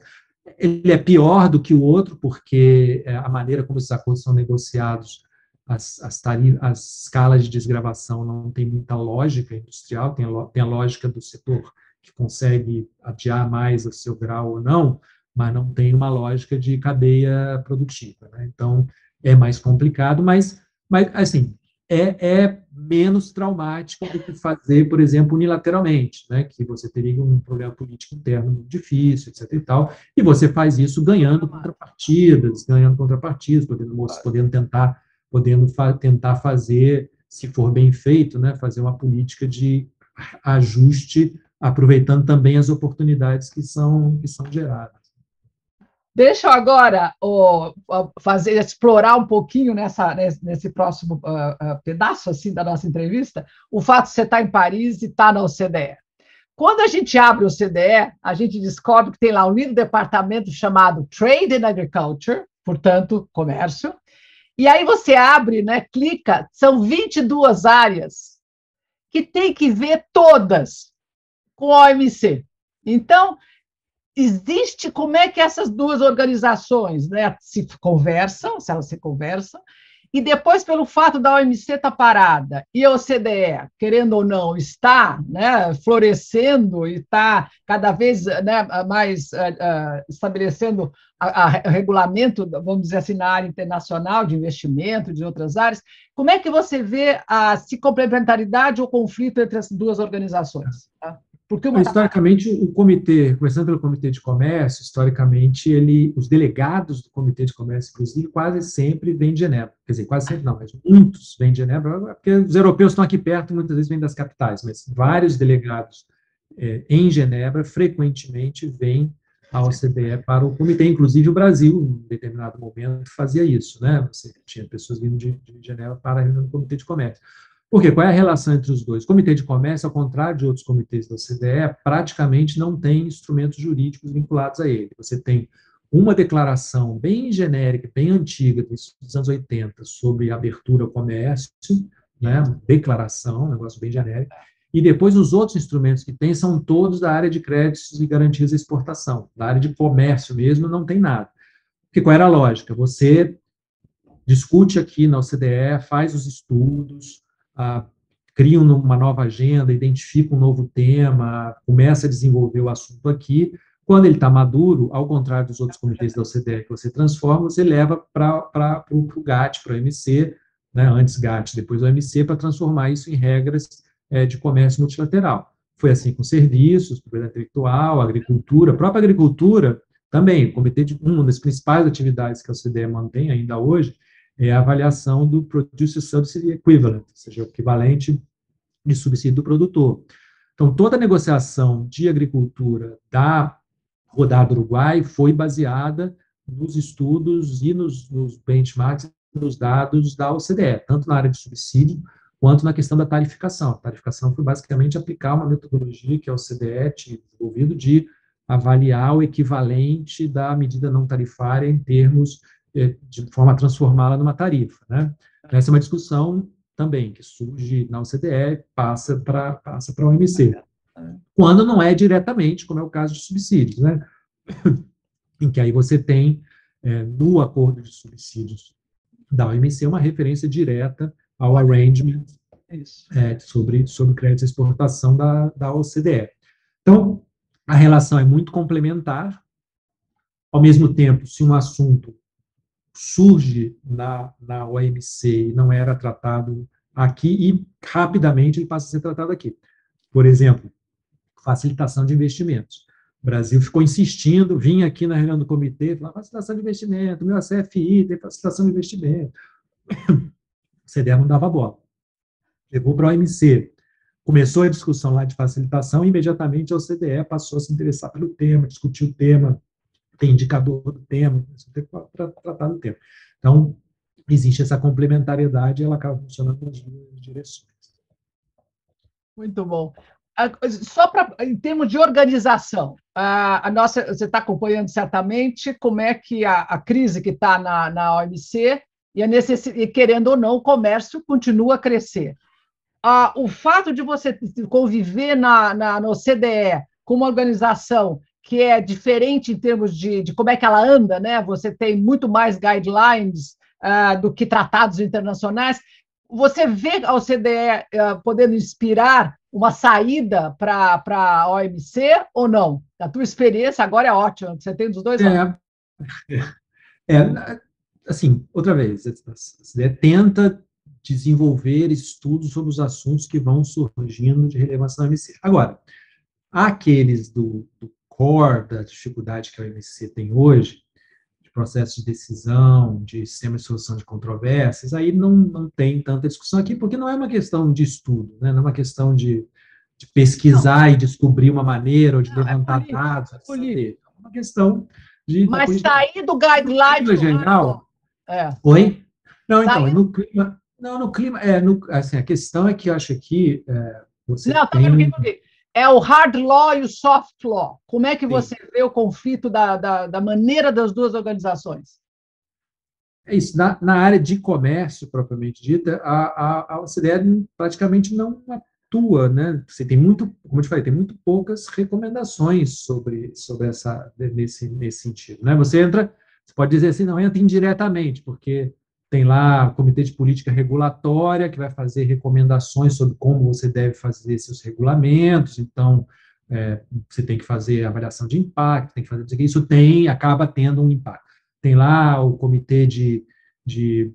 Ele é pior do que o outro, porque é, a maneira como esses acordos são negociados, as, as, tarif, as escalas de desgravação não tem muita lógica industrial, tem a, tem a lógica do setor consegue adiar mais o seu grau ou não, mas não tem uma lógica de cadeia produtiva. Né? Então, é mais complicado, mas, mas assim, é, é, menos traumática do que fazer, por exemplo, unilateralmente, né, que você teria um problema político interno muito difícil, etc. e tal, e você faz isso ganhando contrapartidas, ganhando contrapartidas, podendo, podendo tentar, podendo fa tentar fazer, se for bem feito, né, fazer uma política de ajuste, aproveitando também as oportunidades que são, que são geradas. Deixa eu agora oh, fazer explorar um pouquinho nessa, nesse próximo uh, uh, pedaço assim da nossa entrevista o fato de você estar em Paris e estar na OCDE. Quando a gente abre o OCDE, a gente descobre que tem lá um lindo departamento chamado Trade and Agriculture, portanto, comércio. E aí você abre, né, clica, são 22 áreas que tem que ver todas com a OMC. Então, existe como é que essas duas organizações né, se conversam, se elas se conversam, e depois, pelo fato da OMC estar tá parada e a OCDE, querendo ou não, está né, florescendo e está cada vez né, mais uh, uh, estabelecendo o regulamento, vamos dizer assim, na área internacional de investimento, de outras áreas, como é que você vê a se complementaridade ou conflito entre as duas organizações? Tá? Porque uma... Historicamente, o comitê, começando pelo comitê de comércio, historicamente, ele, os delegados do comitê de comércio, inclusive, quase sempre vêm de Genebra. Quer dizer, quase sempre não, mas muitos vêm de Genebra, porque os europeus estão aqui perto, muitas vezes vêm das capitais, mas vários delegados é, em Genebra frequentemente vêm ao OCDE para o comitê, inclusive o Brasil, em determinado momento, fazia isso, né? Você tinha pessoas vindo de, de Genebra para a reunião do comitê de comércio. Por quê? Qual é a relação entre os dois? O Comitê de Comércio, ao contrário de outros comitês da OCDE, praticamente não tem instrumentos jurídicos vinculados a ele. Você tem uma declaração bem genérica, bem antiga, dos anos 80, sobre abertura ao comércio, né, declaração, um negócio bem genérico, e depois os outros instrumentos que tem são todos da área de créditos e garantias de exportação. Da área de comércio mesmo não tem nada. Porque qual era a lógica? Você discute aqui na OCDE, faz os estudos, criam uma nova agenda, identificam um novo tema, começa a desenvolver o assunto aqui. Quando ele está maduro, ao contrário dos outros comitês da OCDE que você transforma, você leva para o GATT, para o OMC, né, antes GATT, depois o OMC, para transformar isso em regras é, de comércio multilateral. Foi assim com serviços, propriedade intelectual, agricultura, a própria agricultura também, o comitê de uma das principais atividades que a OCDE mantém ainda hoje é a avaliação do Producer Subsidy Equivalent, ou seja, o equivalente de subsídio do produtor. Então, toda a negociação de agricultura da rodada Uruguai foi baseada nos estudos e nos, nos benchmarks, nos dados da OCDE, tanto na área de subsídio quanto na questão da tarificação. A tarificação foi basicamente aplicar uma metodologia que a OCDE tinha desenvolvido de avaliar o equivalente da medida não tarifária em termos de forma a transformá-la numa tarifa. Né? Essa é uma discussão também que surge na OCDE, passa para passa para a OMC. Quando não é diretamente, como é o caso de subsídios, né? em que aí você tem, é, no acordo de subsídios da OMC, uma referência direta ao arrangement é, sobre, sobre crédito de exportação da, da OCDE. Então, a relação é muito complementar, ao mesmo tempo, se um assunto surge na, na OMC e não era tratado aqui, e rapidamente ele passa a ser tratado aqui. Por exemplo, facilitação de investimentos. O Brasil ficou insistindo, vinha aqui na reunião do comitê, falava facilitação de investimento, meu CFI tem facilitação de investimento. O CDE não dava bola. Levou para a OMC. Começou a discussão lá de facilitação, e imediatamente a OCDE passou a se interessar pelo tema, discutir o tema, tem indicador do tema, para tratar do tema. Então, existe essa complementariedade e ela acaba funcionando nas duas direções. Muito bom. Só para, em termos de organização, a, a nossa, você está acompanhando certamente como é que a, a crise que está na, na OMC e, a necess, e, querendo ou não, o comércio continua a crescer. Ah, o fato de você conviver na, na, no CDE com uma organização que é diferente em termos de, de como é que ela anda, né? Você tem muito mais guidelines uh, do que tratados internacionais. Você vê a OCDE uh, podendo inspirar uma saída para a OMC ou não? A tua experiência agora é ótima, você tem dos dois é, é, assim, outra vez, a OCDE tenta desenvolver estudos sobre os assuntos que vão surgindo de relevância na OMC. Agora, aqueles do, do core da dificuldade que a OMC tem hoje, de processo de decisão, de sistema de solução de controvérsias, aí não, não tem tanta discussão aqui, porque não é uma questão de estudo, né? não é uma questão de, de pesquisar não. e descobrir uma maneira, ou de não, é levantar é dados. É, é uma questão de... Mas sair do guideline... Geral, é. Oi? Não, então, no clima... Não, no clima... É, no, assim, a questão é que eu acho que... É, você não, tá tem... Tá é o hard law e o soft law. Como é que você Sim. vê o conflito da, da, da, maneira das duas organizações? É isso. Na, na área de comércio, propriamente dita, a, a, a OCDE praticamente não atua, né? Você tem muito, como eu te falei, tem muito poucas recomendações sobre, sobre essa, nesse, nesse sentido, né? Você entra, você pode dizer assim, não entra indiretamente, porque tem lá o Comitê de Política Regulatória, que vai fazer recomendações sobre como você deve fazer seus regulamentos, então, é, você tem que fazer avaliação de impacto, tem que fazer isso tem, acaba tendo um impacto. Tem lá o Comitê de, de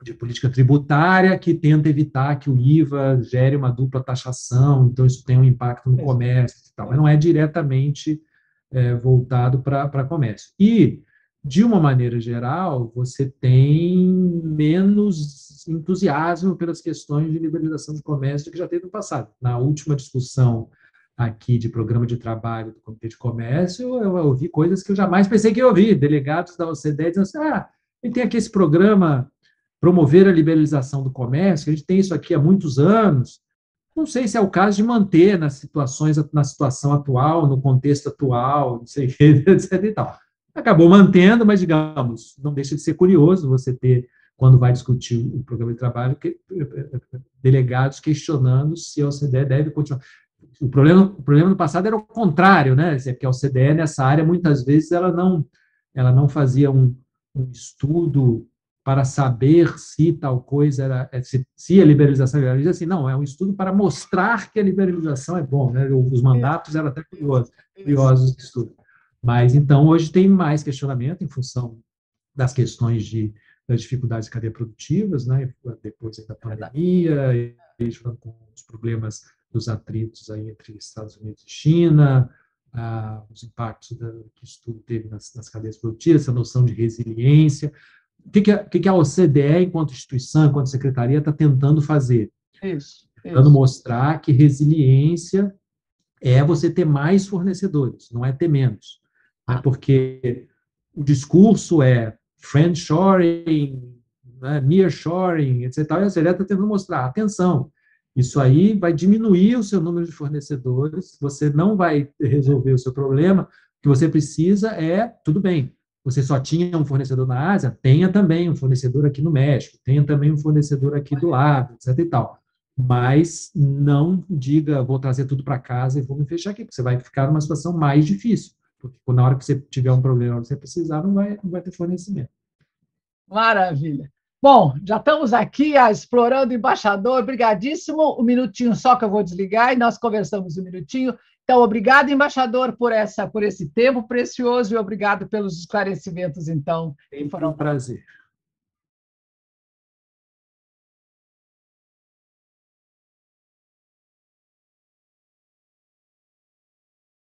de política tributária que tenta evitar que o IVA gere uma dupla taxação, então isso tem um impacto no comércio e tal, mas não é diretamente é, voltado para comércio. E, de uma maneira geral, você tem menos entusiasmo pelas questões de liberalização do comércio que já teve no passado. Na última discussão aqui de programa de trabalho do Comitê de Comércio, eu ouvi coisas que eu jamais pensei que ia ouvir. Delegados da OCDE dizendo assim, ah, ele tem aqui esse programa promover a liberalização do comércio, a gente tem isso aqui há muitos anos, não sei se é o caso de manter nas situações, na situação atual, no contexto atual, não sei o que, etc. e tal. Acabou mantendo, mas, digamos, não deixa de ser curioso você ter, quando vai discutir o programa de trabalho, que, delegados questionando se a OCDE deve continuar. O problema, o problema no passado era o contrário, né? Porque a OCDE, nessa área, muitas vezes, ela não, ela não fazia um, um estudo para saber se tal coisa era, é, se, se a liberalização era assim, não, é um estudo para mostrar que a liberalização é bom, né? Os mandatos eram até curiosos, curiosos de estudo. Mas então hoje tem mais questionamento em função das questões de das dificuldades de cadeia produtivas, né? Depois da pandemia, e com os problemas dos atritos aí entre Estados Unidos e China, ah, os impactos da, que isso tudo teve nas, nas cadeias produtivas, essa noção de resiliência o que, que, a, que, que a OCDE, enquanto instituição, enquanto secretaria, está tentando fazer? Isso. Tentando mostrar que resiliência é você ter mais fornecedores, não é ter menos. Né? Porque o discurso é friendshoring, né, nearshoring, etc. E a OCDE está tentando mostrar, atenção, isso aí vai diminuir o seu número de fornecedores, você não vai resolver o seu problema, o que você precisa é, tudo bem, você só tinha um fornecedor na Ásia, tenha também um fornecedor aqui no México, tenha também um fornecedor aqui do lado, etc e tal. Mas não diga, vou trazer tudo para casa e vou me fechar aqui, porque você vai ficar numa situação mais difícil. Porque na hora que você tiver um problema, você precisar, não vai, não vai ter fornecimento. Maravilha. Bom, já estamos aqui a, explorando o embaixador, obrigadíssimo. Um minutinho só que eu vou desligar e nós conversamos um minutinho. Então, obrigado, embaixador, por essa, por esse tempo precioso e obrigado pelos esclarecimentos, então. Foi um prazer.